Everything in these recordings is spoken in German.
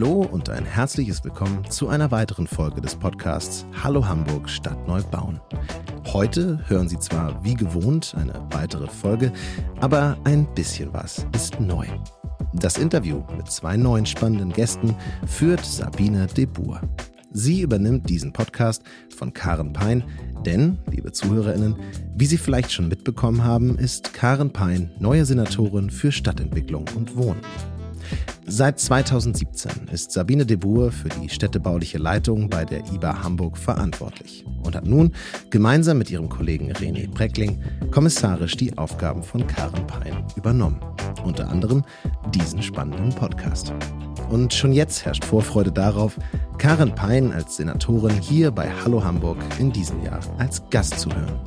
Hallo und ein herzliches Willkommen zu einer weiteren Folge des Podcasts Hallo Hamburg Stadt neu bauen. Heute hören Sie zwar wie gewohnt eine weitere Folge, aber ein bisschen was ist neu. Das Interview mit zwei neuen spannenden Gästen führt Sabine de Boer. Sie übernimmt diesen Podcast von Karen Pein, denn, liebe ZuhörerInnen, wie Sie vielleicht schon mitbekommen haben, ist Karen Pein neue Senatorin für Stadtentwicklung und Wohnen. Seit 2017 ist Sabine de Boer für die städtebauliche Leitung bei der IBA Hamburg verantwortlich und hat nun gemeinsam mit ihrem Kollegen René Breckling kommissarisch die Aufgaben von Karen Pein übernommen. Unter anderem diesen spannenden Podcast. Und schon jetzt herrscht Vorfreude darauf, Karen Pein als Senatorin hier bei Hallo Hamburg in diesem Jahr als Gast zu hören.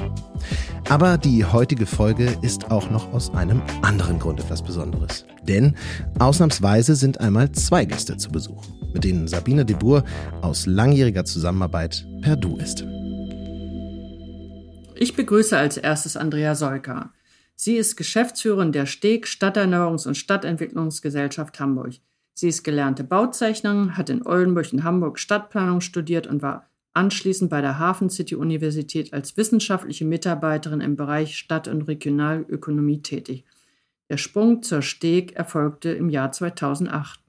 Aber die heutige Folge ist auch noch aus einem anderen Grund etwas Besonderes. Denn ausnahmsweise sind einmal zwei Gäste zu Besuch, mit denen Sabine de Boer aus langjähriger Zusammenarbeit per Du ist. Ich begrüße als erstes Andrea Solka. Sie ist Geschäftsführerin der STEG Stadterneuerungs- und Stadtentwicklungsgesellschaft Hamburg. Sie ist gelernte Bauzeichnerin, hat in Oldenburg und Hamburg Stadtplanung studiert und war anschließend bei der Hafen City Universität als wissenschaftliche Mitarbeiterin im Bereich Stadt- und Regionalökonomie tätig. Der Sprung zur Steg erfolgte im Jahr 2008.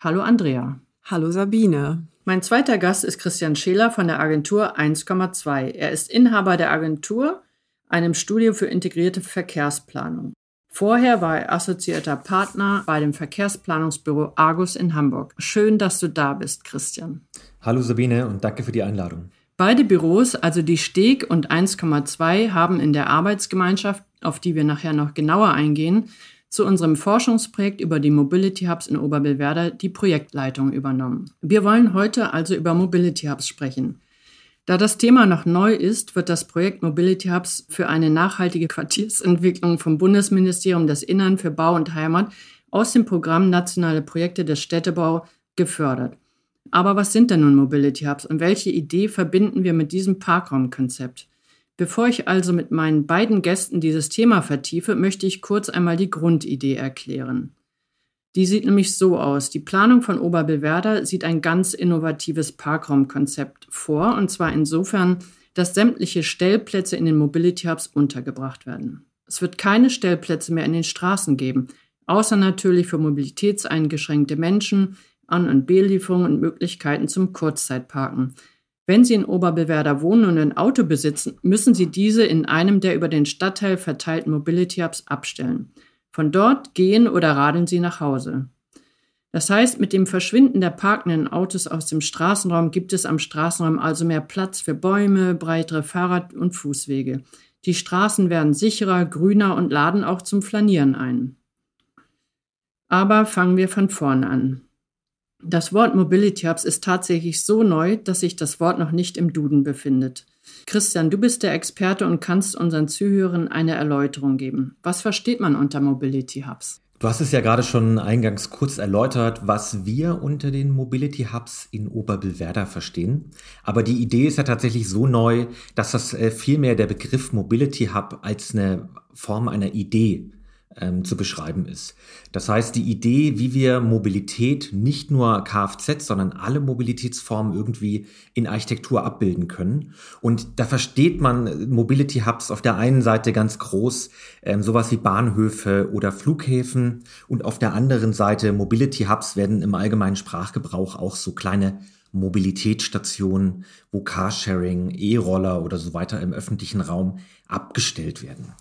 Hallo Andrea. Hallo Sabine. Mein zweiter Gast ist Christian Scheler von der Agentur 1,2. Er ist Inhaber der Agentur, einem Studio für integrierte Verkehrsplanung. Vorher war er assoziierter Partner bei dem Verkehrsplanungsbüro Argus in Hamburg. Schön, dass du da bist, Christian. Hallo Sabine und danke für die Einladung. Beide Büros, also die Steg und 1,2, haben in der Arbeitsgemeinschaft, auf die wir nachher noch genauer eingehen, zu unserem Forschungsprojekt über die Mobility Hubs in Oberbillwerder die Projektleitung übernommen. Wir wollen heute also über Mobility Hubs sprechen. Da das Thema noch neu ist, wird das Projekt Mobility Hubs für eine nachhaltige Quartiersentwicklung vom Bundesministerium des Innern für Bau und Heimat aus dem Programm Nationale Projekte des Städtebau gefördert. Aber was sind denn nun Mobility Hubs und welche Idee verbinden wir mit diesem Parkraumkonzept? Bevor ich also mit meinen beiden Gästen dieses Thema vertiefe, möchte ich kurz einmal die Grundidee erklären. Die sieht nämlich so aus. Die Planung von Oberbillwerder sieht ein ganz innovatives Parkraumkonzept vor, und zwar insofern, dass sämtliche Stellplätze in den Mobility Hubs untergebracht werden. Es wird keine Stellplätze mehr in den Straßen geben, außer natürlich für mobilitätseingeschränkte Menschen, An- und B-Lieferungen und Möglichkeiten zum Kurzzeitparken. Wenn Sie in Oberbillwerder wohnen und ein Auto besitzen, müssen Sie diese in einem der über den Stadtteil verteilten Mobility Hubs abstellen. Von dort gehen oder radeln sie nach Hause. Das heißt, mit dem Verschwinden der parkenden Autos aus dem Straßenraum gibt es am Straßenraum also mehr Platz für Bäume, breitere Fahrrad- und Fußwege. Die Straßen werden sicherer, grüner und laden auch zum Flanieren ein. Aber fangen wir von vorn an. Das Wort Mobility Hubs ist tatsächlich so neu, dass sich das Wort noch nicht im Duden befindet. Christian, du bist der Experte und kannst unseren Zuhörern eine Erläuterung geben. Was versteht man unter Mobility Hubs? Du hast es ja gerade schon eingangs kurz erläutert, was wir unter den Mobility Hubs in Oberbillwerder verstehen. Aber die Idee ist ja tatsächlich so neu, dass das äh, vielmehr der Begriff Mobility Hub als eine Form einer Idee ähm, zu beschreiben ist. Das heißt, die Idee, wie wir Mobilität nicht nur Kfz, sondern alle Mobilitätsformen irgendwie in Architektur abbilden können. Und da versteht man Mobility Hubs auf der einen Seite ganz groß, ähm, sowas wie Bahnhöfe oder Flughäfen. Und auf der anderen Seite Mobility Hubs werden im allgemeinen Sprachgebrauch auch so kleine Mobilitätsstationen, wo Carsharing, E-Roller oder so weiter im öffentlichen Raum abgestellt werden.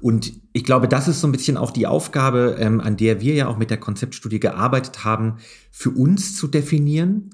Und ich glaube, das ist so ein bisschen auch die Aufgabe, ähm, an der wir ja auch mit der Konzeptstudie gearbeitet haben, für uns zu definieren,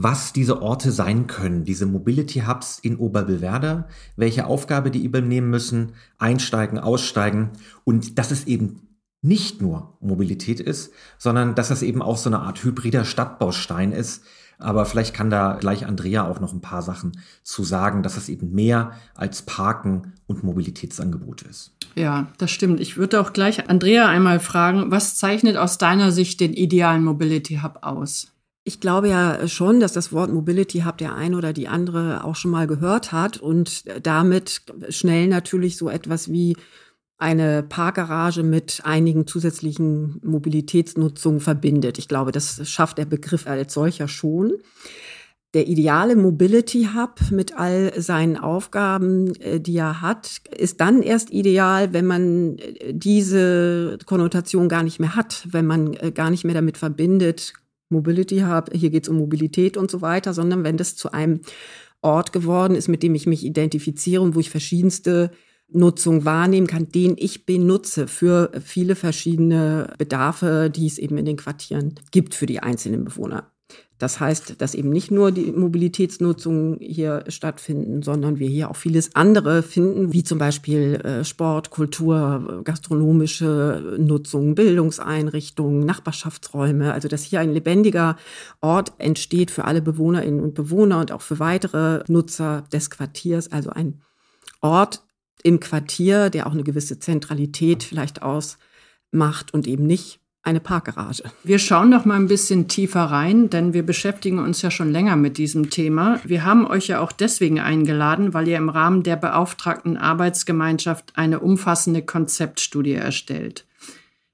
was diese Orte sein können, diese Mobility Hubs in Oberbillwerder, welche Aufgabe die übernehmen müssen, einsteigen, aussteigen. Und dass es eben nicht nur Mobilität ist, sondern dass es eben auch so eine Art hybrider Stadtbaustein ist, aber vielleicht kann da gleich Andrea auch noch ein paar Sachen zu sagen, dass es eben mehr als Parken und Mobilitätsangebot ist. Ja, das stimmt. Ich würde auch gleich Andrea einmal fragen, was zeichnet aus deiner Sicht den idealen Mobility Hub aus? Ich glaube ja schon, dass das Wort Mobility Hub der ein oder die andere auch schon mal gehört hat und damit schnell natürlich so etwas wie eine Parkgarage mit einigen zusätzlichen Mobilitätsnutzungen verbindet. Ich glaube, das schafft der Begriff als solcher schon. Der ideale Mobility Hub mit all seinen Aufgaben, äh, die er hat, ist dann erst ideal, wenn man äh, diese Konnotation gar nicht mehr hat, wenn man äh, gar nicht mehr damit verbindet, Mobility Hub, hier geht es um Mobilität und so weiter, sondern wenn das zu einem Ort geworden ist, mit dem ich mich identifiziere und wo ich verschiedenste Nutzung wahrnehmen kann, den ich benutze für viele verschiedene Bedarfe, die es eben in den Quartieren gibt für die einzelnen Bewohner. Das heißt, dass eben nicht nur die Mobilitätsnutzungen hier stattfinden, sondern wir hier auch vieles andere finden, wie zum Beispiel äh, Sport, Kultur, gastronomische Nutzung, Bildungseinrichtungen, Nachbarschaftsräume. Also dass hier ein lebendiger Ort entsteht für alle Bewohnerinnen und Bewohner und auch für weitere Nutzer des Quartiers. Also ein Ort im Quartier, der auch eine gewisse Zentralität vielleicht ausmacht und eben nicht eine Parkgarage. Wir schauen noch mal ein bisschen tiefer rein, denn wir beschäftigen uns ja schon länger mit diesem Thema. Wir haben euch ja auch deswegen eingeladen, weil ihr im Rahmen der beauftragten Arbeitsgemeinschaft eine umfassende Konzeptstudie erstellt.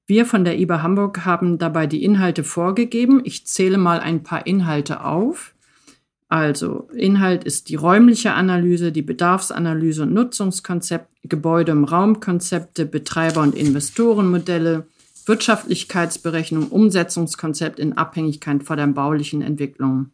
Wir von der IBA Hamburg haben dabei die Inhalte vorgegeben. Ich zähle mal ein paar Inhalte auf. Also Inhalt ist die räumliche Analyse, die Bedarfsanalyse und Nutzungskonzept, Gebäude- und Raumkonzepte, Betreiber- und Investorenmodelle, Wirtschaftlichkeitsberechnung, Umsetzungskonzept in Abhängigkeit von der baulichen Entwicklung.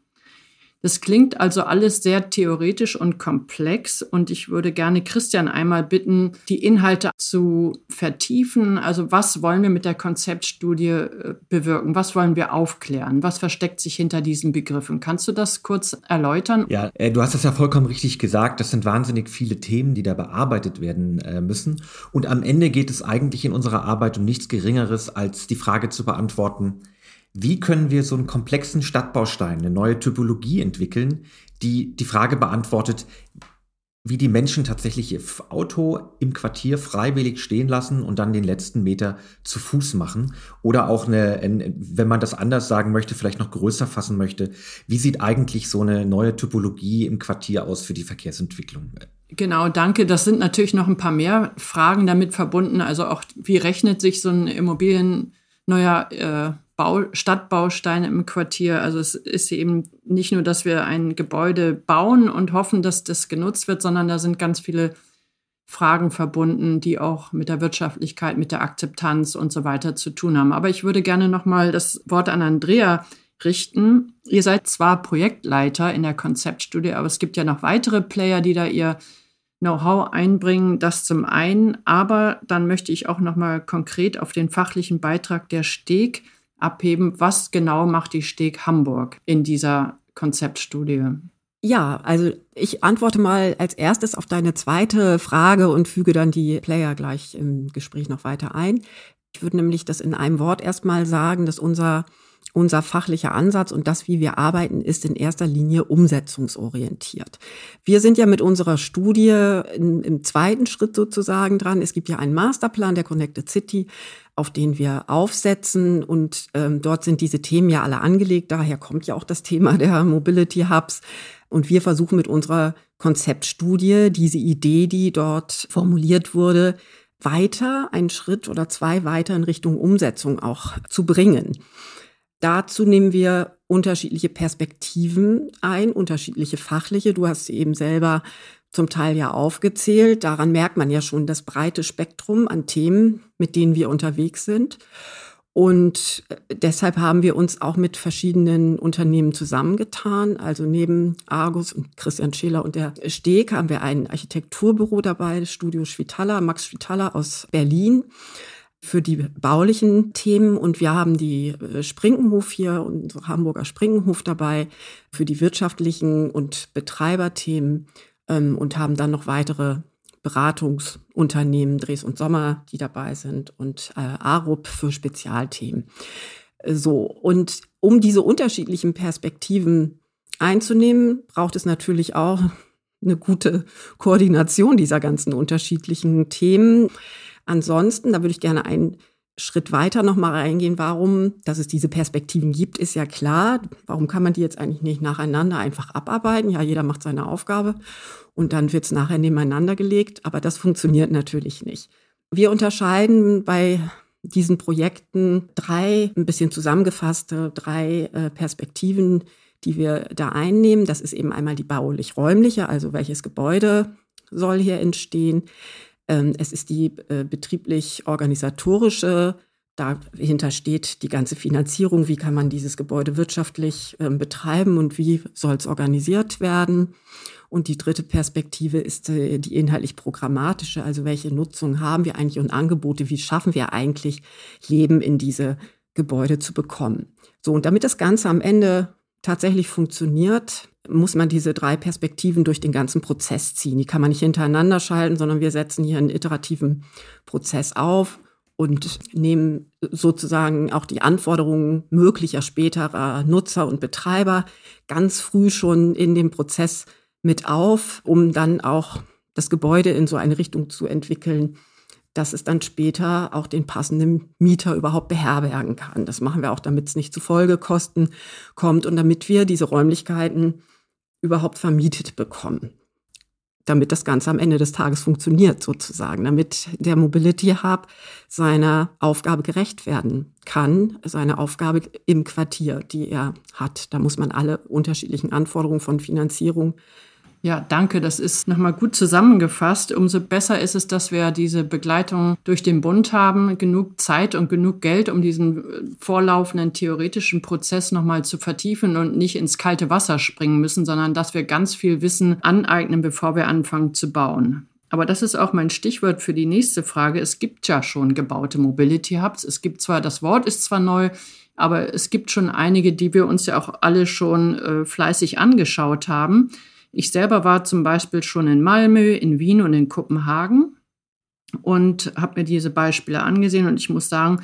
Das klingt also alles sehr theoretisch und komplex und ich würde gerne Christian einmal bitten, die Inhalte zu vertiefen. Also was wollen wir mit der Konzeptstudie äh, bewirken? Was wollen wir aufklären? Was versteckt sich hinter diesen Begriffen? Kannst du das kurz erläutern? Ja, äh, du hast das ja vollkommen richtig gesagt. Das sind wahnsinnig viele Themen, die da bearbeitet werden äh, müssen. Und am Ende geht es eigentlich in unserer Arbeit um nichts Geringeres, als die Frage zu beantworten, wie können wir so einen komplexen Stadtbaustein, eine neue Typologie entwickeln, die die Frage beantwortet, wie die Menschen tatsächlich ihr Auto im Quartier freiwillig stehen lassen und dann den letzten Meter zu Fuß machen. Oder auch eine, wenn man das anders sagen möchte, vielleicht noch größer fassen möchte, wie sieht eigentlich so eine neue Typologie im Quartier aus für die Verkehrsentwicklung? Genau, danke. Das sind natürlich noch ein paar mehr Fragen damit verbunden. Also auch, wie rechnet sich so ein Immobilien neuer äh, Bau, Stadtbausteine im Quartier. Also es ist eben nicht nur, dass wir ein Gebäude bauen und hoffen, dass das genutzt wird, sondern da sind ganz viele Fragen verbunden, die auch mit der Wirtschaftlichkeit, mit der Akzeptanz und so weiter zu tun haben. Aber ich würde gerne noch mal das Wort an Andrea richten. Ihr seid zwar Projektleiter in der Konzeptstudie, aber es gibt ja noch weitere Player, die da ihr Know-how einbringen. Das zum einen, aber dann möchte ich auch noch mal konkret auf den fachlichen Beitrag der Steg abheben. Was genau macht die Steg Hamburg in dieser Konzeptstudie? Ja, also ich antworte mal als erstes auf deine zweite Frage und füge dann die Player gleich im Gespräch noch weiter ein. Ich würde nämlich das in einem Wort erstmal sagen, dass unser unser fachlicher Ansatz und das, wie wir arbeiten, ist in erster Linie umsetzungsorientiert. Wir sind ja mit unserer Studie in, im zweiten Schritt sozusagen dran. Es gibt ja einen Masterplan der Connected City, auf den wir aufsetzen und ähm, dort sind diese Themen ja alle angelegt. Daher kommt ja auch das Thema der Mobility Hubs. Und wir versuchen mit unserer Konzeptstudie diese Idee, die dort formuliert wurde, weiter, einen Schritt oder zwei weiter in Richtung Umsetzung auch zu bringen. Dazu nehmen wir unterschiedliche Perspektiven ein, unterschiedliche fachliche. Du hast eben selber zum Teil ja aufgezählt. Daran merkt man ja schon das breite Spektrum an Themen, mit denen wir unterwegs sind. Und äh, deshalb haben wir uns auch mit verschiedenen Unternehmen zusammengetan. Also neben Argus und Christian Scheler und der Steg haben wir ein Architekturbüro dabei, das Studio Schwitala, Max Schwitala aus Berlin für die baulichen Themen und wir haben die äh, Sprinkenhof hier, unsere Hamburger Sprinkenhof dabei für die wirtschaftlichen und Betreiberthemen ähm, und haben dann noch weitere Beratungsunternehmen, Dres und Sommer, die dabei sind und äh, ARUP für Spezialthemen. So, und um diese unterschiedlichen Perspektiven einzunehmen, braucht es natürlich auch eine gute Koordination dieser ganzen unterschiedlichen Themen. Ansonsten, da würde ich gerne einen Schritt weiter nochmal reingehen. Warum, dass es diese Perspektiven gibt, ist ja klar. Warum kann man die jetzt eigentlich nicht nacheinander einfach abarbeiten? Ja, jeder macht seine Aufgabe und dann wird es nachher nebeneinander gelegt. Aber das funktioniert natürlich nicht. Wir unterscheiden bei diesen Projekten drei, ein bisschen zusammengefasste, drei äh, Perspektiven, die wir da einnehmen. Das ist eben einmal die baulich-räumliche, also welches Gebäude soll hier entstehen. Ähm, es ist die äh, betrieblich-organisatorische, dahinter steht die ganze Finanzierung, wie kann man dieses Gebäude wirtschaftlich ähm, betreiben und wie soll es organisiert werden. Und die dritte Perspektive ist äh, die inhaltlich-programmatische, also welche Nutzung haben wir eigentlich und Angebote, wie schaffen wir eigentlich, Leben in diese Gebäude zu bekommen. So, und damit das Ganze am Ende tatsächlich funktioniert, muss man diese drei Perspektiven durch den ganzen Prozess ziehen. Die kann man nicht hintereinander schalten, sondern wir setzen hier einen iterativen Prozess auf und nehmen sozusagen auch die Anforderungen möglicher späterer Nutzer und Betreiber ganz früh schon in dem Prozess mit auf, um dann auch das Gebäude in so eine Richtung zu entwickeln, dass es dann später auch den passenden Mieter überhaupt beherbergen kann. Das machen wir auch, damit es nicht zu Folgekosten kommt und damit wir diese Räumlichkeiten überhaupt vermietet bekommen. Damit das Ganze am Ende des Tages funktioniert, sozusagen, damit der Mobility Hub seiner Aufgabe gerecht werden kann, seine Aufgabe im Quartier, die er hat. Da muss man alle unterschiedlichen Anforderungen von Finanzierung ja, danke. Das ist nochmal gut zusammengefasst. Umso besser ist es, dass wir diese Begleitung durch den Bund haben, genug Zeit und genug Geld, um diesen äh, vorlaufenden theoretischen Prozess nochmal zu vertiefen und nicht ins kalte Wasser springen müssen, sondern dass wir ganz viel Wissen aneignen, bevor wir anfangen zu bauen. Aber das ist auch mein Stichwort für die nächste Frage. Es gibt ja schon gebaute Mobility Hubs. Es gibt zwar, das Wort ist zwar neu, aber es gibt schon einige, die wir uns ja auch alle schon äh, fleißig angeschaut haben. Ich selber war zum Beispiel schon in Malmö, in Wien und in Kopenhagen und habe mir diese Beispiele angesehen und ich muss sagen,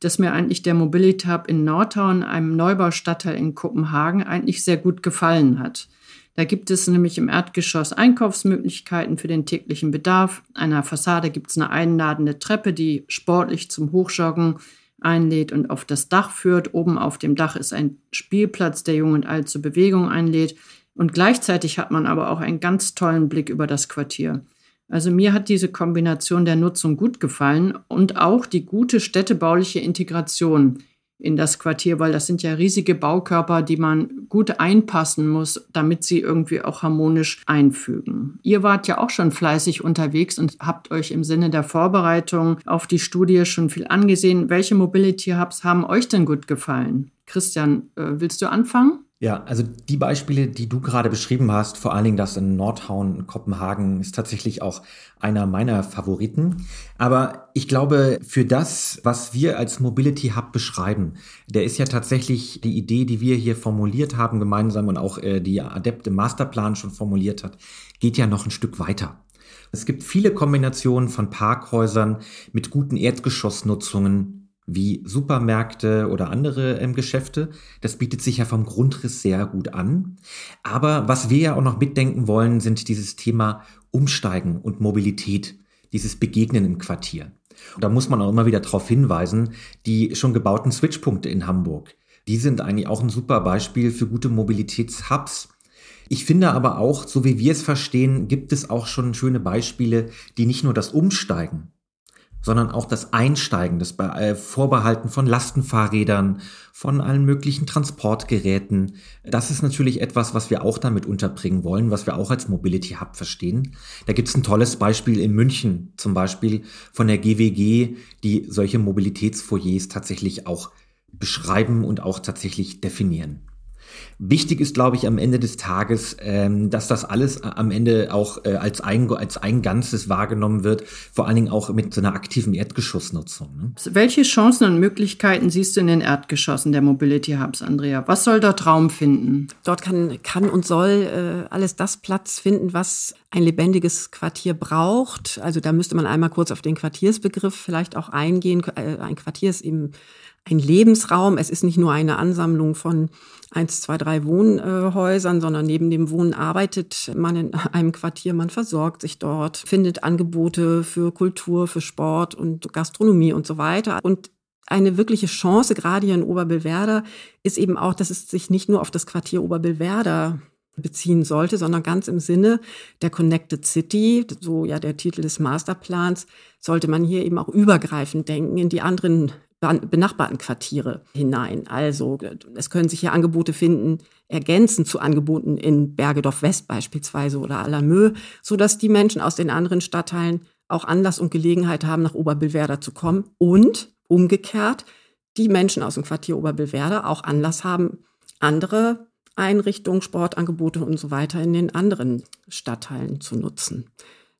dass mir eigentlich der Mobility Hub in Nordtown, einem Neubaustadtteil in Kopenhagen, eigentlich sehr gut gefallen hat. Da gibt es nämlich im Erdgeschoss Einkaufsmöglichkeiten für den täglichen Bedarf. An der Fassade gibt es eine einladende Treppe, die sportlich zum Hochjoggen einlädt und auf das Dach führt. Oben auf dem Dach ist ein Spielplatz, der Jung und Alt zur Bewegung einlädt. Und gleichzeitig hat man aber auch einen ganz tollen Blick über das Quartier. Also mir hat diese Kombination der Nutzung gut gefallen und auch die gute städtebauliche Integration in das Quartier, weil das sind ja riesige Baukörper, die man gut einpassen muss, damit sie irgendwie auch harmonisch einfügen. Ihr wart ja auch schon fleißig unterwegs und habt euch im Sinne der Vorbereitung auf die Studie schon viel angesehen. Welche Mobility Hubs haben euch denn gut gefallen? Christian, äh, willst du anfangen? Ja, also die Beispiele, die du gerade beschrieben hast, vor allen Dingen das in Nordhauen, Kopenhagen, ist tatsächlich auch einer meiner Favoriten. Aber ich glaube, für das, was wir als Mobility Hub beschreiben, der ist ja tatsächlich die Idee, die wir hier formuliert haben gemeinsam und auch äh, die Adept im Masterplan schon formuliert hat, geht ja noch ein Stück weiter. Es gibt viele Kombinationen von Parkhäusern mit guten Erdgeschossnutzungen, wie Supermärkte oder andere ähm, Geschäfte. Das bietet sich ja vom Grundriss sehr gut an. Aber was wir ja auch noch mitdenken wollen, sind dieses Thema Umsteigen und Mobilität, dieses Begegnen im Quartier. Und da muss man auch immer wieder darauf hinweisen, die schon gebauten Switchpunkte in Hamburg, die sind eigentlich auch ein super Beispiel für gute Mobilitätshubs. Ich finde aber auch, so wie wir es verstehen, gibt es auch schon schöne Beispiele, die nicht nur das Umsteigen sondern auch das Einsteigen, das äh, Vorbehalten von Lastenfahrrädern, von allen möglichen Transportgeräten. Das ist natürlich etwas, was wir auch damit unterbringen wollen, was wir auch als Mobility Hub verstehen. Da gibt es ein tolles Beispiel in München, zum Beispiel von der GWG, die solche Mobilitätsfoyers tatsächlich auch beschreiben und auch tatsächlich definieren. Wichtig ist, glaube ich, am Ende des Tages, ähm, dass das alles am Ende auch äh, als, ein, als ein Ganzes wahrgenommen wird, vor allen Dingen auch mit so einer aktiven Erdgeschossnutzung. Ne? Welche Chancen und Möglichkeiten siehst du in den Erdgeschossen der Mobility Hubs, Andrea? Was soll dort Raum finden? Dort kann, kann und soll äh, alles das Platz finden, was ein lebendiges Quartier braucht. Also da müsste man einmal kurz auf den Quartiersbegriff vielleicht auch eingehen. Äh, ein Quartier ist eben ein Lebensraum. Es ist nicht nur eine Ansammlung von eins, zwei, drei Wohnhäusern, sondern neben dem Wohnen arbeitet man in einem Quartier, man versorgt sich dort, findet Angebote für Kultur, für Sport und Gastronomie und so weiter. Und eine wirkliche Chance, gerade hier in Oberbillwerder, ist eben auch, dass es sich nicht nur auf das Quartier Oberbillwerder beziehen sollte, sondern ganz im Sinne der Connected City, so ja der Titel des Masterplans, sollte man hier eben auch übergreifend denken in die anderen benachbarten Quartiere hinein. Also es können sich hier Angebote finden, ergänzend zu Angeboten in Bergedorf West beispielsweise oder Alamö, so dass die Menschen aus den anderen Stadtteilen auch Anlass und Gelegenheit haben, nach Oberbillwerder zu kommen und umgekehrt die Menschen aus dem Quartier Oberbillwerder auch Anlass haben, andere Einrichtungen, Sportangebote und so weiter in den anderen Stadtteilen zu nutzen.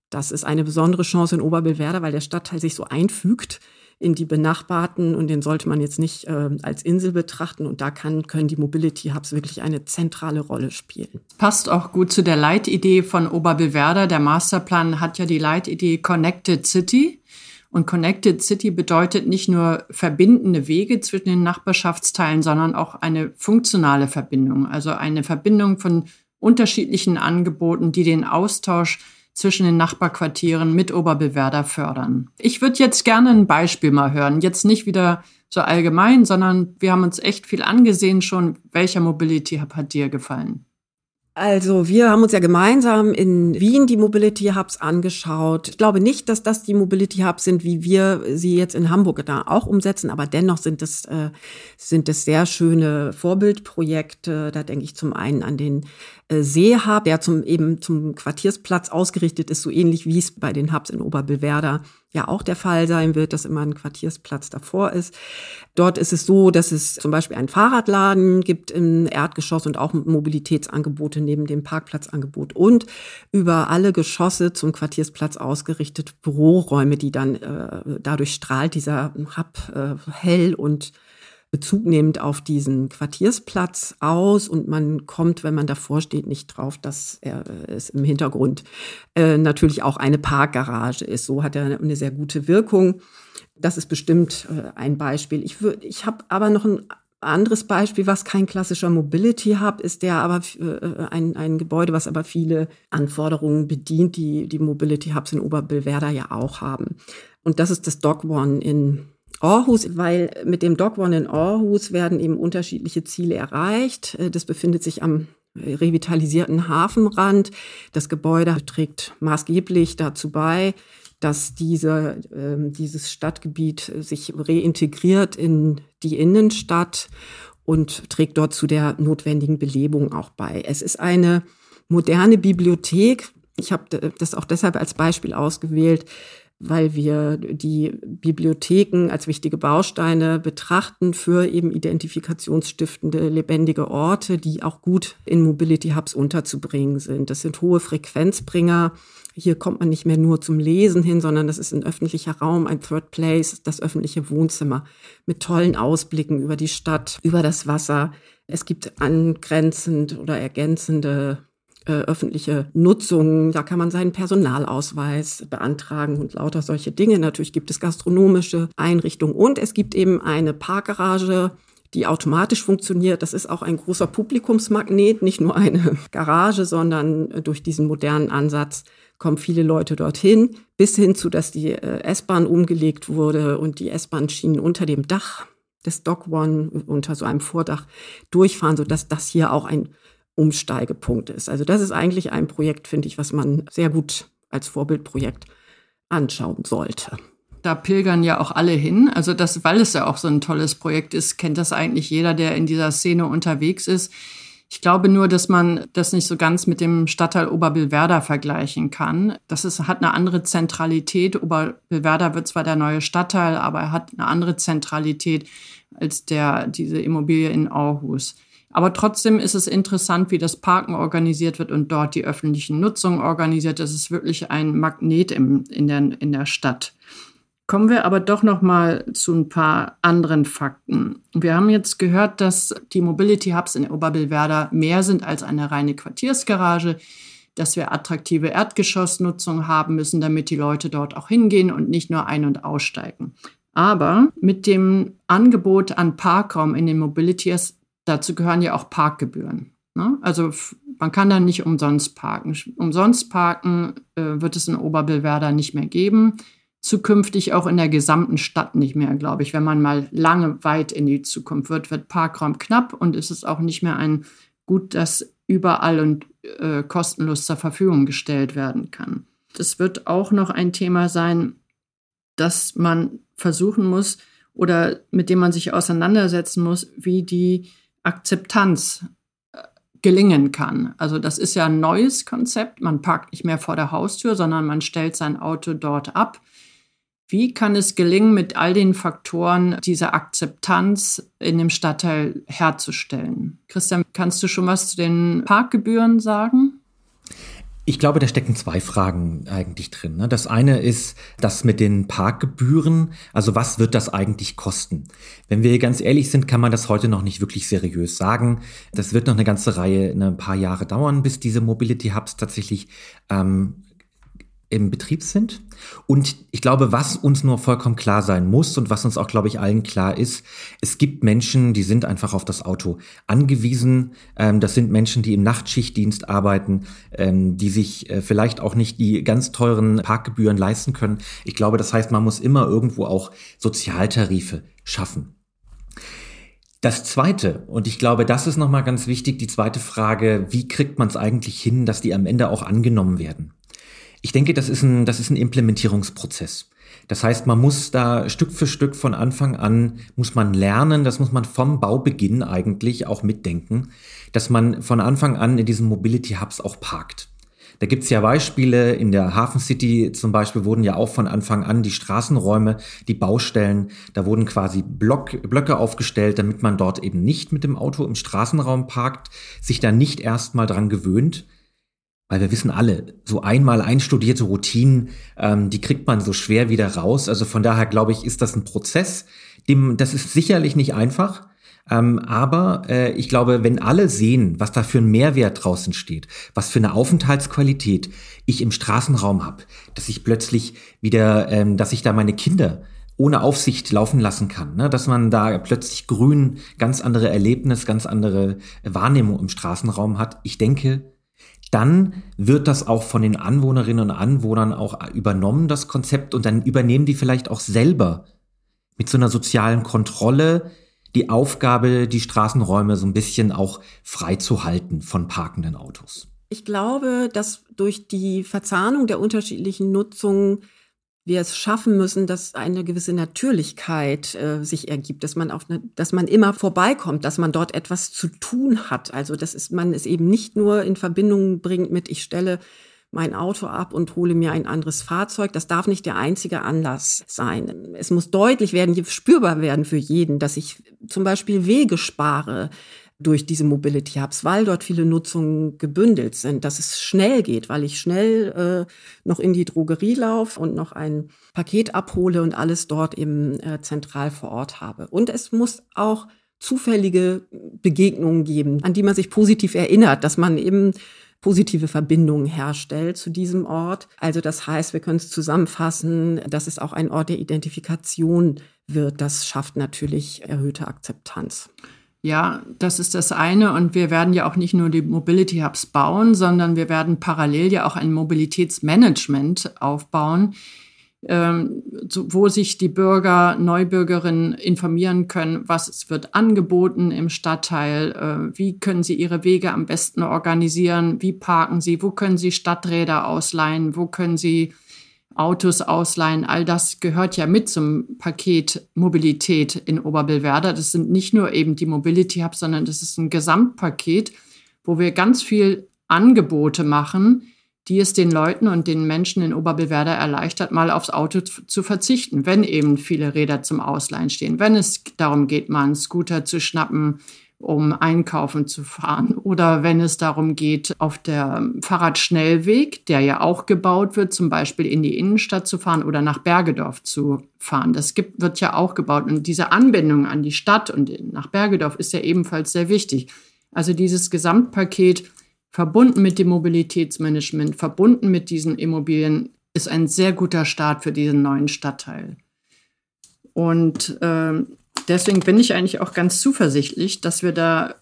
Das ist eine besondere Chance in Oberbillwerder, weil der Stadtteil sich so einfügt in die benachbarten und den sollte man jetzt nicht äh, als Insel betrachten und da kann, können die Mobility Hubs wirklich eine zentrale Rolle spielen. Passt auch gut zu der Leitidee von Oberbillwerder. Der Masterplan hat ja die Leitidee Connected City. Und Connected City bedeutet nicht nur verbindende Wege zwischen den Nachbarschaftsteilen, sondern auch eine funktionale Verbindung, also eine Verbindung von unterschiedlichen Angeboten, die den Austausch zwischen den Nachbarquartieren mit Oberbillwerder fördern. Ich würde jetzt gerne ein Beispiel mal hören. Jetzt nicht wieder so allgemein, sondern wir haben uns echt viel angesehen schon. Welcher Mobility Hub hat dir gefallen? Also wir haben uns ja gemeinsam in Wien die Mobility Hubs angeschaut. Ich glaube nicht, dass das die Mobility Hubs sind, wie wir sie jetzt in Hamburg da auch umsetzen, aber dennoch sind es, äh, sind es sehr schöne Vorbildprojekte. Da denke ich zum einen an den äh, Seehub, der zum eben zum Quartiersplatz ausgerichtet ist, so ähnlich wie es bei den Hubs in Oberbillwerder ja auch der Fall sein wird, dass immer ein Quartiersplatz davor ist. Dort ist es so, dass es zum Beispiel einen Fahrradladen gibt im Erdgeschoss und auch Mobilitätsangebote neben dem Parkplatzangebot und über alle Geschosse zum Quartiersplatz ausgerichtet Büroräume, die dann äh, dadurch strahlt dieser Hub äh, hell und Bezug nehmend auf diesen Quartiersplatz aus und man kommt, wenn man davor steht, nicht drauf, dass er, äh, es im Hintergrund äh, natürlich auch eine Parkgarage ist. So hat er eine sehr gute Wirkung. Das ist bestimmt äh, ein Beispiel. Ich, ich habe aber noch ein anderes Beispiel, was kein klassischer Mobility Hub ist, der aber äh, ein, ein Gebäude, was aber viele Anforderungen bedient, die die Mobility Hubs in Oberbillwerder ja auch haben. Und das ist das Dog One in Aarhus, weil mit dem Dog One in Aarhus werden eben unterschiedliche Ziele erreicht. Äh, das befindet sich am revitalisierten Hafenrand. Das Gebäude trägt maßgeblich dazu bei, dass diese, äh, dieses Stadtgebiet sich reintegriert in die Innenstadt und trägt dort zu der notwendigen Belebung auch bei. Es ist eine moderne Bibliothek. Ich habe das auch deshalb als Beispiel ausgewählt, weil wir die Bibliotheken als wichtige Bausteine betrachten für eben identifikationsstiftende, lebendige Orte, die auch gut in Mobility Hubs unterzubringen sind. Das sind hohe Frequenzbringer. Hier kommt man nicht mehr nur zum Lesen hin, sondern das ist ein öffentlicher Raum, ein Third Place, das öffentliche Wohnzimmer mit tollen Ausblicken über die Stadt, über das Wasser. Es gibt angrenzend oder ergänzende äh, öffentliche Nutzung. Da kann man seinen Personalausweis beantragen und lauter solche Dinge. Natürlich gibt es gastronomische Einrichtungen und es gibt eben eine Parkgarage, die automatisch funktioniert. Das ist auch ein großer Publikumsmagnet, nicht nur eine Garage, sondern durch diesen modernen Ansatz kommen viele Leute dorthin, bis hin zu, dass die äh, S-Bahn umgelegt wurde und die S-Bahn-Schienen unter dem Dach des Dock One unter so einem Vordach durchfahren, sodass das hier auch ein Umsteigepunkt ist. Also das ist eigentlich ein Projekt, finde ich, was man sehr gut als Vorbildprojekt anschauen sollte. Da pilgern ja auch alle hin. Also das, weil es ja auch so ein tolles Projekt ist, kennt das eigentlich jeder, der in dieser Szene unterwegs ist. Ich glaube nur, dass man das nicht so ganz mit dem Stadtteil Oberbillwerder vergleichen kann. Das ist, hat eine andere Zentralität. Oberbillwerder wird zwar der neue Stadtteil, aber er hat eine andere Zentralität als der, diese Immobilie in Aarhus. Aber trotzdem ist es interessant, wie das Parken organisiert wird und dort die öffentliche Nutzung organisiert. Das ist wirklich ein Magnet im, in, der, in der Stadt. Kommen wir aber doch noch mal zu ein paar anderen Fakten. Wir haben jetzt gehört, dass die Mobility Hubs in Oberbillwerder mehr sind als eine reine Quartiersgarage, dass wir attraktive Erdgeschossnutzung haben müssen, damit die Leute dort auch hingehen und nicht nur ein- und aussteigen. Aber mit dem Angebot an Parkraum in den Mobility Dazu gehören ja auch Parkgebühren. Ne? Also man kann da nicht umsonst parken. Umsonst parken äh, wird es in Oberbillwerder nicht mehr geben. Zukünftig auch in der gesamten Stadt nicht mehr, glaube ich. Wenn man mal lange weit in die Zukunft wird, wird Parkraum knapp und ist es auch nicht mehr ein Gut, das überall und äh, kostenlos zur Verfügung gestellt werden kann. Das wird auch noch ein Thema sein, dass man versuchen muss oder mit dem man sich auseinandersetzen muss, wie die Akzeptanz äh, gelingen kann. Also das ist ja ein neues Konzept. Man parkt nicht mehr vor der Haustür, sondern man stellt sein Auto dort ab. Wie kann es gelingen, mit all den Faktoren diese Akzeptanz in dem Stadtteil herzustellen? Christian, kannst du schon was zu den Parkgebühren sagen? Ich glaube, da stecken zwei Fragen eigentlich drin. Ne? Das eine ist das mit den Parkgebühren. Also was wird das eigentlich kosten? Wenn wir ganz ehrlich sind, kann man das heute noch nicht wirklich seriös sagen. Das wird noch eine ganze Reihe, ne, ein paar Jahre dauern, bis diese Mobility Hubs tatsächlich ähm, im Betrieb sind. Und ich glaube, was uns nur vollkommen klar sein muss und was uns auch, glaube ich, allen klar ist, es gibt Menschen, die sind einfach auf das Auto angewiesen. Ähm, das sind Menschen, die im Nachtschichtdienst arbeiten, ähm, die sich äh, vielleicht auch nicht die ganz teuren Parkgebühren leisten können. Ich glaube, das heißt, man muss immer irgendwo auch Sozialtarife schaffen. Das zweite, und ich glaube, das ist nochmal ganz wichtig, die zweite Frage, wie kriegt man es eigentlich hin, dass die am Ende auch angenommen werden? Ich denke, das ist ein, das ist ein Implementierungsprozess. Das heißt, man muss da Stück für Stück von Anfang an, muss man lernen, das muss man vom Baubeginn eigentlich auch mitdenken, dass man von Anfang an in diesen Mobility Hubs auch parkt. Da gibt's ja Beispiele, in der Hafen City zum Beispiel wurden ja auch von Anfang an die Straßenräume, die Baustellen, da wurden quasi Block, Blöcke aufgestellt, damit man dort eben nicht mit dem Auto im Straßenraum parkt, sich da nicht erstmal dran gewöhnt, weil wir wissen alle, so einmal einstudierte Routinen, ähm, die kriegt man so schwer wieder raus. Also von daher glaube ich, ist das ein Prozess, dem, das ist sicherlich nicht einfach. Ähm, aber äh, ich glaube, wenn alle sehen, was da für ein Mehrwert draußen steht, was für eine Aufenthaltsqualität ich im Straßenraum habe, dass ich plötzlich wieder, ähm, dass ich da meine Kinder ohne Aufsicht laufen lassen kann, ne? dass man da plötzlich grün ganz andere Erlebnis, ganz andere Wahrnehmung im Straßenraum hat. Ich denke, dann wird das auch von den Anwohnerinnen und Anwohnern auch übernommen, das Konzept, und dann übernehmen die vielleicht auch selber mit so einer sozialen Kontrolle die Aufgabe, die Straßenräume so ein bisschen auch frei zu halten von parkenden Autos. Ich glaube, dass durch die Verzahnung der unterschiedlichen Nutzungen wir es schaffen müssen, dass eine gewisse Natürlichkeit äh, sich ergibt, dass man auf eine, dass man immer vorbeikommt, dass man dort etwas zu tun hat. Also dass es, man es eben nicht nur in Verbindung bringt mit, ich stelle mein Auto ab und hole mir ein anderes Fahrzeug. Das darf nicht der einzige Anlass sein. Es muss deutlich werden, spürbar werden für jeden, dass ich zum Beispiel Wege spare, durch diese Mobility Hubs, weil dort viele Nutzungen gebündelt sind, dass es schnell geht, weil ich schnell äh, noch in die Drogerie laufe und noch ein Paket abhole und alles dort eben äh, zentral vor Ort habe. Und es muss auch zufällige Begegnungen geben, an die man sich positiv erinnert, dass man eben positive Verbindungen herstellt zu diesem Ort. Also das heißt, wir können es zusammenfassen, dass es auch ein Ort der Identifikation wird. Das schafft natürlich erhöhte Akzeptanz. Ja, das ist das eine. Und wir werden ja auch nicht nur die Mobility Hubs bauen, sondern wir werden parallel ja auch ein Mobilitätsmanagement aufbauen, ähm, wo sich die Bürger, Neubürgerinnen informieren können, was wird angeboten im Stadtteil, äh, wie können sie ihre Wege am besten organisieren, wie parken sie, wo können sie Stadträder ausleihen, wo können sie Autos ausleihen, all das gehört ja mit zum Paket Mobilität in Oberbillwerder. Das sind nicht nur eben die Mobility Hubs, sondern das ist ein Gesamtpaket, wo wir ganz viel Angebote machen, die es den Leuten und den Menschen in Oberbillwerder erleichtert, mal aufs Auto zu verzichten, wenn eben viele Räder zum Ausleihen stehen, wenn es darum geht, mal einen Scooter zu schnappen, um einkaufen zu fahren. Oder wenn es darum geht, auf der Fahrradschnellweg, der ja auch gebaut wird, zum Beispiel in die Innenstadt zu fahren oder nach Bergedorf zu fahren. Das gibt, wird ja auch gebaut. Und diese Anbindung an die Stadt und nach Bergedorf ist ja ebenfalls sehr wichtig. Also dieses Gesamtpaket verbunden mit dem Mobilitätsmanagement, verbunden mit diesen Immobilien, ist ein sehr guter Start für diesen neuen Stadtteil. Und äh, deswegen bin ich eigentlich auch ganz zuversichtlich, dass wir da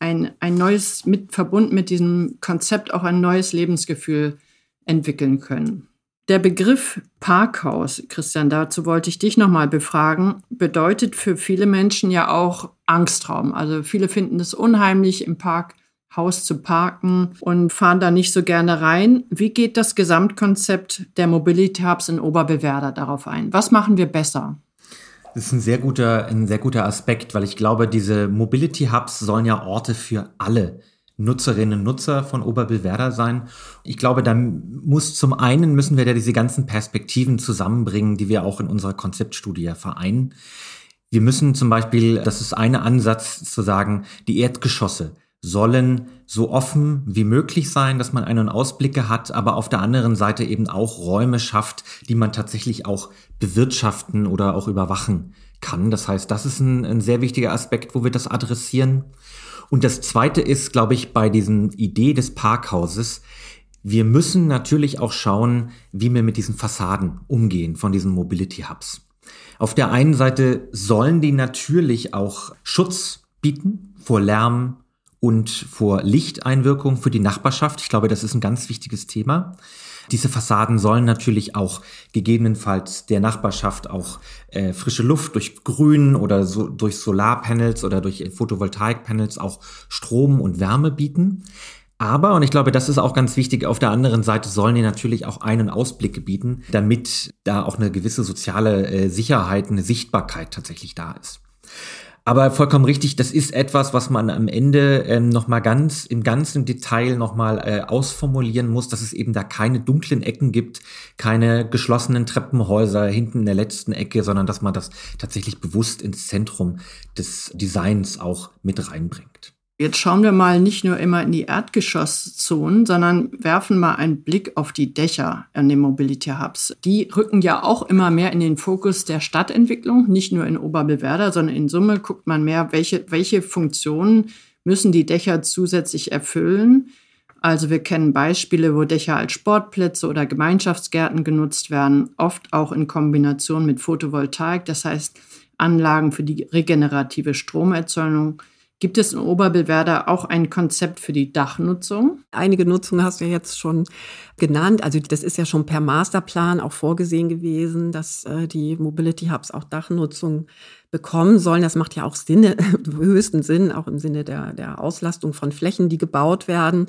ein, ein neues, mit, verbunden mit diesem Konzept auch ein neues Lebensgefühl entwickeln können. Der Begriff Parkhaus, Christian, dazu wollte ich dich nochmal befragen, bedeutet für viele Menschen ja auch Angstraum. Also viele finden es unheimlich, im Park Haus zu parken und fahren da nicht so gerne rein. Wie geht das Gesamtkonzept der Mobility Hubs in Oberbewerder darauf ein? Was machen wir besser? Das ist ein sehr guter, ein sehr guter Aspekt, weil ich glaube, diese Mobility Hubs sollen ja Orte für alle Nutzerinnen und Nutzer von Oberbillwerder sein. Ich glaube, da muss zum einen müssen wir da diese ganzen Perspektiven zusammenbringen, die wir auch in unserer Konzeptstudie vereinen. Wir müssen zum Beispiel, das ist ein Ansatz zu sagen, die Erdgeschosse sollen so offen wie möglich sein, dass man einen Ausblicke hat, aber auf der anderen Seite eben auch Räume schafft, die man tatsächlich auch bewirtschaften oder auch überwachen kann. Das heißt, das ist ein, ein sehr wichtiger Aspekt, wo wir das adressieren. Und das Zweite ist, glaube ich, bei diesen Idee des Parkhauses, wir müssen natürlich auch schauen, wie wir mit diesen Fassaden umgehen von diesen Mobility Hubs. Auf der einen Seite sollen die natürlich auch Schutz bieten vor Lärm, und vor Lichteinwirkung für die Nachbarschaft. Ich glaube, das ist ein ganz wichtiges Thema. Diese Fassaden sollen natürlich auch gegebenenfalls der Nachbarschaft auch äh, frische Luft durch Grün oder so, durch Solarpanels oder durch Photovoltaikpanels auch Strom und Wärme bieten. Aber, und ich glaube, das ist auch ganz wichtig, auf der anderen Seite sollen die natürlich auch einen Ausblick bieten, damit da auch eine gewisse soziale äh, Sicherheit, eine Sichtbarkeit tatsächlich da ist. Aber vollkommen richtig, das ist etwas, was man am Ende ähm, nochmal ganz im ganzen Detail nochmal äh, ausformulieren muss, dass es eben da keine dunklen Ecken gibt, keine geschlossenen Treppenhäuser hinten in der letzten Ecke, sondern dass man das tatsächlich bewusst ins Zentrum des Designs auch mit reinbringt. Jetzt schauen wir mal nicht nur immer in die Erdgeschosszonen, sondern werfen mal einen Blick auf die Dächer an den Mobility Hubs. Die rücken ja auch immer mehr in den Fokus der Stadtentwicklung, nicht nur in Oberbillwerder, sondern in Summe guckt man mehr, welche, welche Funktionen müssen die Dächer zusätzlich erfüllen. Also wir kennen Beispiele, wo Dächer als Sportplätze oder Gemeinschaftsgärten genutzt werden, oft auch in Kombination mit Photovoltaik, das heißt Anlagen für die regenerative Stromerzeugung Gibt es in Oberbillwerder auch ein Konzept für die Dachnutzung? Einige Nutzungen hast du ja jetzt schon genannt. Also das ist ja schon per Masterplan auch vorgesehen gewesen, dass äh, die Mobility Hubs auch Dachnutzung bekommen sollen. Das macht ja auch Sinne, höchsten Sinn, auch im Sinne der, der Auslastung von Flächen, die gebaut werden.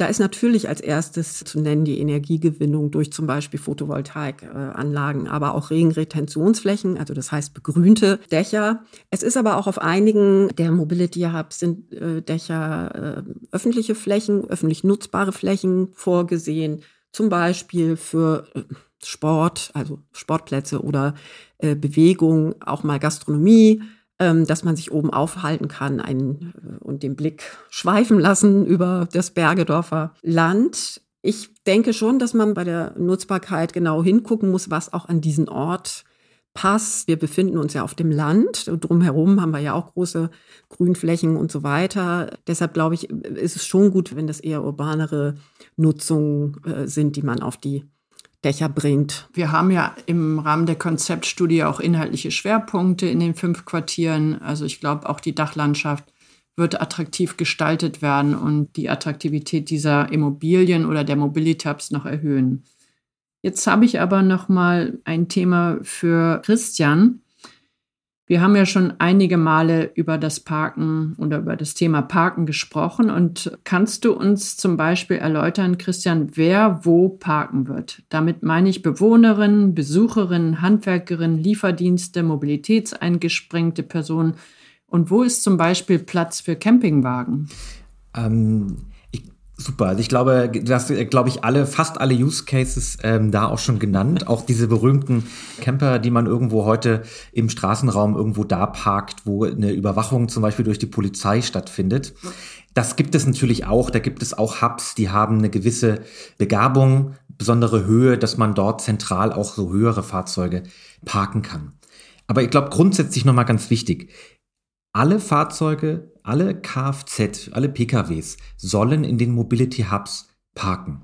Da ist natürlich als erstes zu nennen die Energiegewinnung durch zum Beispiel Photovoltaikanlagen, aber auch Regenretentionsflächen, also das heißt begrünte Dächer. Es ist aber auch auf einigen der Mobility Hubs sind äh, Dächer äh, öffentliche Flächen, öffentlich nutzbare Flächen vorgesehen, zum Beispiel für äh, Sport, also Sportplätze oder Bewegung, auch mal Gastronomie dass man sich oben aufhalten kann einen, äh, und den Blick schweifen lassen über das Bergedorfer Land. Ich denke schon, dass man bei der Nutzbarkeit genau hingucken muss, was auch an diesen Ort passt. Wir befinden uns ja auf dem Land. Drumherum haben wir ja auch große Grünflächen und so weiter. Deshalb glaube ich, ist es schon gut, wenn das eher urbanere Nutzungen äh, sind, die man auf die Dächer bringt. Wir haben ja im Rahmen der Konzeptstudie auch inhaltliche Schwerpunkte in den fünf Quartieren. Also ich glaube, auch die Dachlandschaft wird attraktiv gestaltet werden und die Attraktivität dieser Immobilien oder der Mobilitabs noch erhöhen. Jetzt habe ich aber noch mal ein Thema für Christian. Wir haben ja schon einige Male über das Parken oder über das Thema Parken gesprochen. Und kannst du uns zum Beispiel erläutern, Christian, wer wo parken wird? Damit meine ich Bewohnerinnen, Besucherinnen, Handwerkerinnen, Lieferdienste, mobilitätseingesprengte Personen. Und wo ist zum Beispiel Platz für Campingwagen? Ähm, Super. Also ich glaube, das glaube ich alle, fast alle Use Cases ähm, da auch schon genannt. Auch diese berühmten Camper, die man irgendwo heute im Straßenraum irgendwo da parkt, wo eine Überwachung zum Beispiel durch die Polizei stattfindet. Das gibt es natürlich auch. Da gibt es auch Hubs, die haben eine gewisse Begabung, besondere Höhe, dass man dort zentral auch so höhere Fahrzeuge parken kann. Aber ich glaube grundsätzlich nochmal ganz wichtig. Alle Fahrzeuge, alle Kfz, alle PKWs sollen in den Mobility Hubs parken.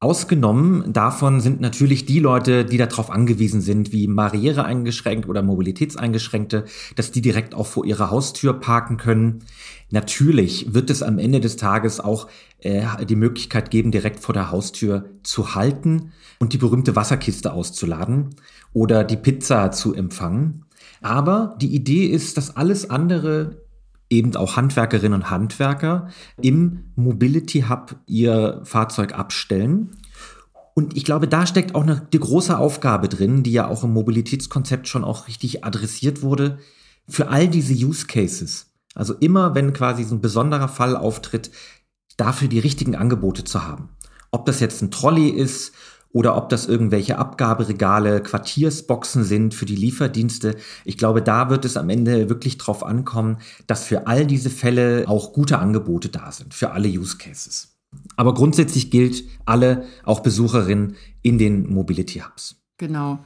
Ausgenommen davon sind natürlich die Leute, die darauf angewiesen sind, wie barriereeingeschränkt oder mobilitätseingeschränkte, dass die direkt auch vor ihrer Haustür parken können. Natürlich wird es am Ende des Tages auch äh, die Möglichkeit geben, direkt vor der Haustür zu halten und die berühmte Wasserkiste auszuladen oder die Pizza zu empfangen. Aber die Idee ist, dass alles andere eben auch Handwerkerinnen und Handwerker im Mobility Hub ihr Fahrzeug abstellen. Und ich glaube, da steckt auch eine die große Aufgabe drin, die ja auch im Mobilitätskonzept schon auch richtig adressiert wurde, für all diese Use Cases. Also immer, wenn quasi so ein besonderer Fall auftritt, dafür die richtigen Angebote zu haben. Ob das jetzt ein Trolley ist oder ob das irgendwelche Abgaberegale, Quartiersboxen sind für die Lieferdienste. Ich glaube, da wird es am Ende wirklich drauf ankommen, dass für all diese Fälle auch gute Angebote da sind, für alle Use Cases. Aber grundsätzlich gilt alle, auch Besucherinnen in den Mobility Hubs. Genau.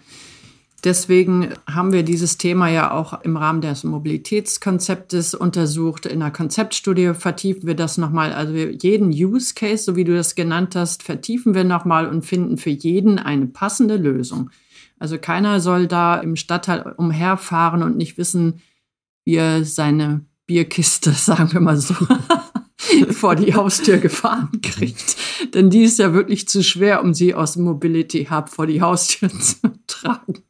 Deswegen haben wir dieses Thema ja auch im Rahmen des Mobilitätskonzeptes untersucht. In der Konzeptstudie vertiefen wir das nochmal. Also jeden Use Case, so wie du das genannt hast, vertiefen wir nochmal und finden für jeden eine passende Lösung. Also keiner soll da im Stadtteil umherfahren und nicht wissen, wie er seine Bierkiste, sagen wir mal so, vor die Haustür gefahren kriegt. Denn die ist ja wirklich zu schwer, um sie aus dem Mobility Hub vor die Haustür zu tragen.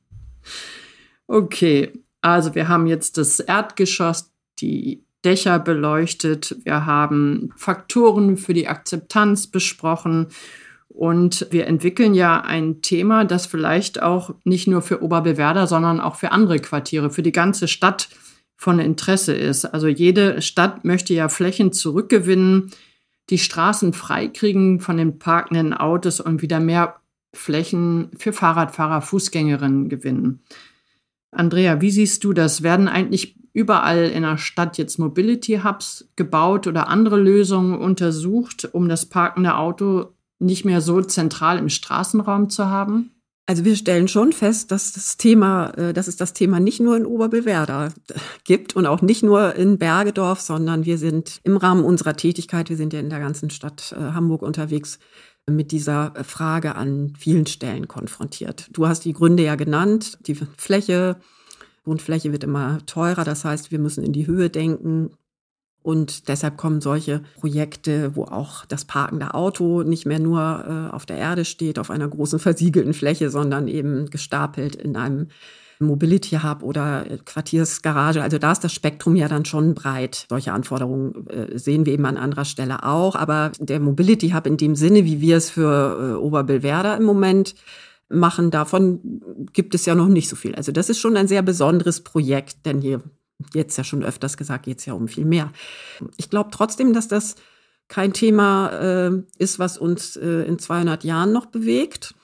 Okay, also wir haben jetzt das Erdgeschoss, die Dächer beleuchtet, wir haben Faktoren für die Akzeptanz besprochen und wir entwickeln ja ein Thema, das vielleicht auch nicht nur für Oberbewerder, sondern auch für andere Quartiere, für die ganze Stadt von Interesse ist. Also jede Stadt möchte ja Flächen zurückgewinnen, die Straßen freikriegen von den parkenden Autos und wieder mehr Flächen für Fahrradfahrer, Fußgängerinnen gewinnen. Andrea, wie siehst du das? Werden eigentlich überall in der Stadt jetzt Mobility Hubs gebaut oder andere Lösungen untersucht, um das parkende Auto nicht mehr so zentral im Straßenraum zu haben? Also wir stellen schon fest, dass das Thema, äh, dass es das Thema nicht nur in Oberbillwerder gibt und auch nicht nur in Bergedorf, sondern wir sind im Rahmen unserer Tätigkeit, wir sind ja in der ganzen Stadt äh, Hamburg unterwegs, mit dieser Frage an vielen Stellen konfrontiert. Du hast die Gründe ja genannt. Die Fläche, Wohnfläche wird immer teurer. Das heißt, wir müssen in die Höhe denken. Und deshalb kommen solche Projekte, wo auch das parkende Auto nicht mehr nur äh, auf der Erde steht, auf einer großen versiegelten Fläche, sondern eben gestapelt in einem Mobility Hub oder Quartiersgarage. Also da ist das Spektrum ja dann schon breit. Solche Anforderungen äh, sehen wir eben an anderer Stelle auch. Aber der Mobility Hub in dem Sinne, wie wir es für äh, Oberbillwerder im Moment machen, davon gibt es ja noch nicht so viel. Also das ist schon ein sehr besonderes Projekt, denn hier, jetzt ja schon öfters gesagt, geht es ja um viel mehr. Ich glaube trotzdem, dass das kein Thema äh, ist, was uns äh, in 200 Jahren noch bewegt.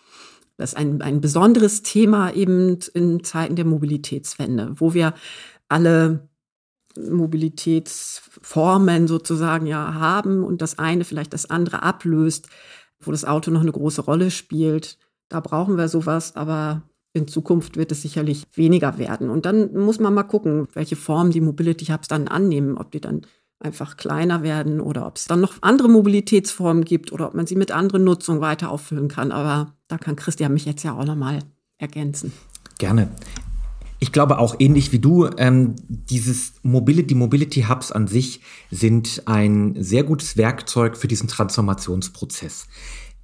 Das ist ein, ein besonderes Thema eben in Zeiten der Mobilitätswende, wo wir alle Mobilitätsformen sozusagen ja haben und das eine vielleicht das andere ablöst, wo das Auto noch eine große Rolle spielt. Da brauchen wir sowas, aber in Zukunft wird es sicherlich weniger werden. Und dann muss man mal gucken, welche Form die Mobility Hubs dann annehmen, ob die dann einfach kleiner werden oder ob es dann noch andere Mobilitätsformen gibt oder ob man sie mit anderen Nutzungen weiter auffüllen kann. Aber da kann Christian mich jetzt ja auch nochmal ergänzen. Gerne. Ich glaube auch ähnlich wie du, ähm, dieses Mobility, die Mobility Hubs an sich sind ein sehr gutes Werkzeug für diesen Transformationsprozess.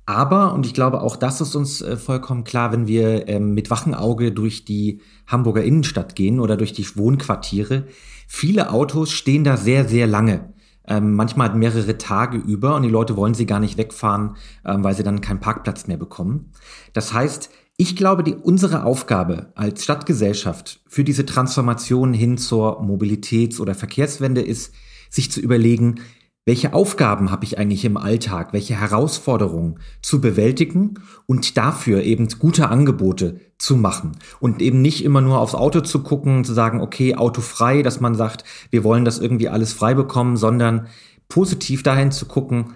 Aber, und ich glaube auch das ist uns äh, vollkommen klar, wenn wir ähm, mit wachem Auge durch die Hamburger Innenstadt gehen oder durch die Wohnquartiere, Viele Autos stehen da sehr, sehr lange. Ähm, manchmal mehrere Tage über und die Leute wollen sie gar nicht wegfahren, ähm, weil sie dann keinen Parkplatz mehr bekommen. Das heißt, ich glaube, die, unsere Aufgabe als Stadtgesellschaft für diese Transformation hin zur Mobilitäts- oder Verkehrswende ist, sich zu überlegen, welche Aufgaben habe ich eigentlich im Alltag, welche Herausforderungen zu bewältigen und dafür eben gute Angebote zu machen und eben nicht immer nur aufs Auto zu gucken, zu sagen, okay, Auto frei, dass man sagt, wir wollen das irgendwie alles frei bekommen, sondern positiv dahin zu gucken,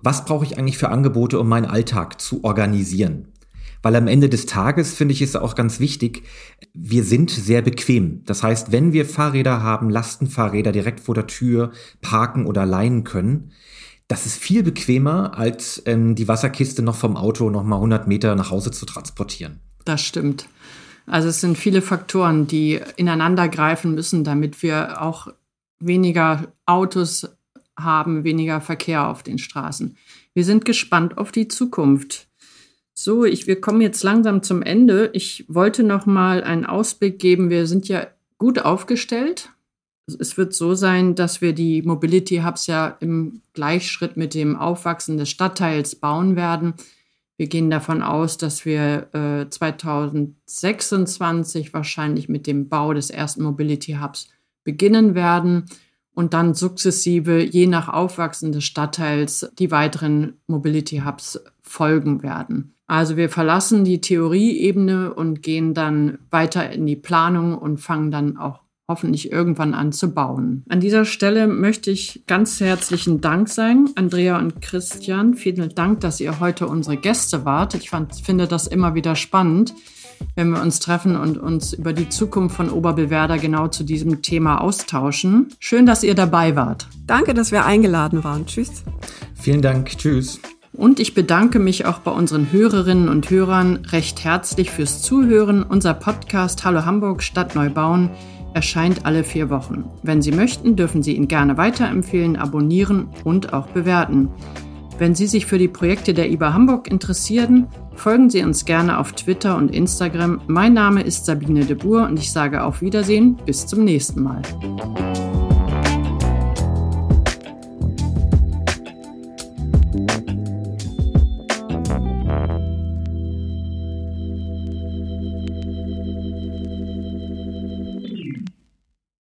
was brauche ich eigentlich für Angebote, um meinen Alltag zu organisieren? Weil am Ende des Tages finde ich es auch ganz wichtig, wir sind sehr bequem. Das heißt, wenn wir Fahrräder haben, Lastenfahrräder direkt vor der Tür parken oder leihen können, das ist viel bequemer, als ähm, die Wasserkiste noch vom Auto noch mal 100 Meter nach Hause zu transportieren. Das stimmt. Also es sind viele Faktoren, die ineinander greifen müssen, damit wir auch weniger Autos haben, weniger Verkehr auf den Straßen. Wir sind gespannt auf die Zukunft. So, ich, wir kommen jetzt langsam zum Ende. Ich wollte noch mal einen Ausblick geben. Wir sind ja gut aufgestellt, Es wird so sein, dass wir die Mobility Hubs ja im Gleichschritt mit dem Aufwachsen des Stadtteils bauen werden. Wir gehen davon aus, dass wir äh, 2026 wahrscheinlich mit dem Bau des ersten Mobility Hubs beginnen werden und dann sukzessive, je nach Aufwachsen des Stadtteils, die weiteren Mobility Hubs folgen werden. Also wir verlassen die Theorieebene und gehen dann weiter in die Planung und fangen dann auch hoffentlich irgendwann an zu bauen. An dieser Stelle möchte ich ganz herzlichen Dank sagen, Andrea und Christian. Vielen Dank, dass ihr heute unsere Gäste wart. Ich fand, finde das immer wieder spannend, wenn wir uns treffen und uns über die Zukunft von Oberbillwerder genau zu diesem Thema austauschen. Schön, dass ihr dabei wart. Danke, dass wir eingeladen waren. Tschüss. Vielen Dank. Tschüss. Und ich bedanke mich auch bei unseren Hörerinnen und Hörern recht herzlich fürs Zuhören. Unser Podcast Hallo Hamburg Stadt Neubauen erscheint alle vier Wochen. Wenn Sie möchten, dürfen Sie ihn gerne weiterempfehlen, abonnieren und auch bewerten. Wenn Sie sich für die Projekte der IBA Hamburg interessieren, folgen Sie uns gerne auf Twitter und Instagram. Mein Name ist Sabine de Boer und ich sage auf Wiedersehen. Bis zum nächsten Mal.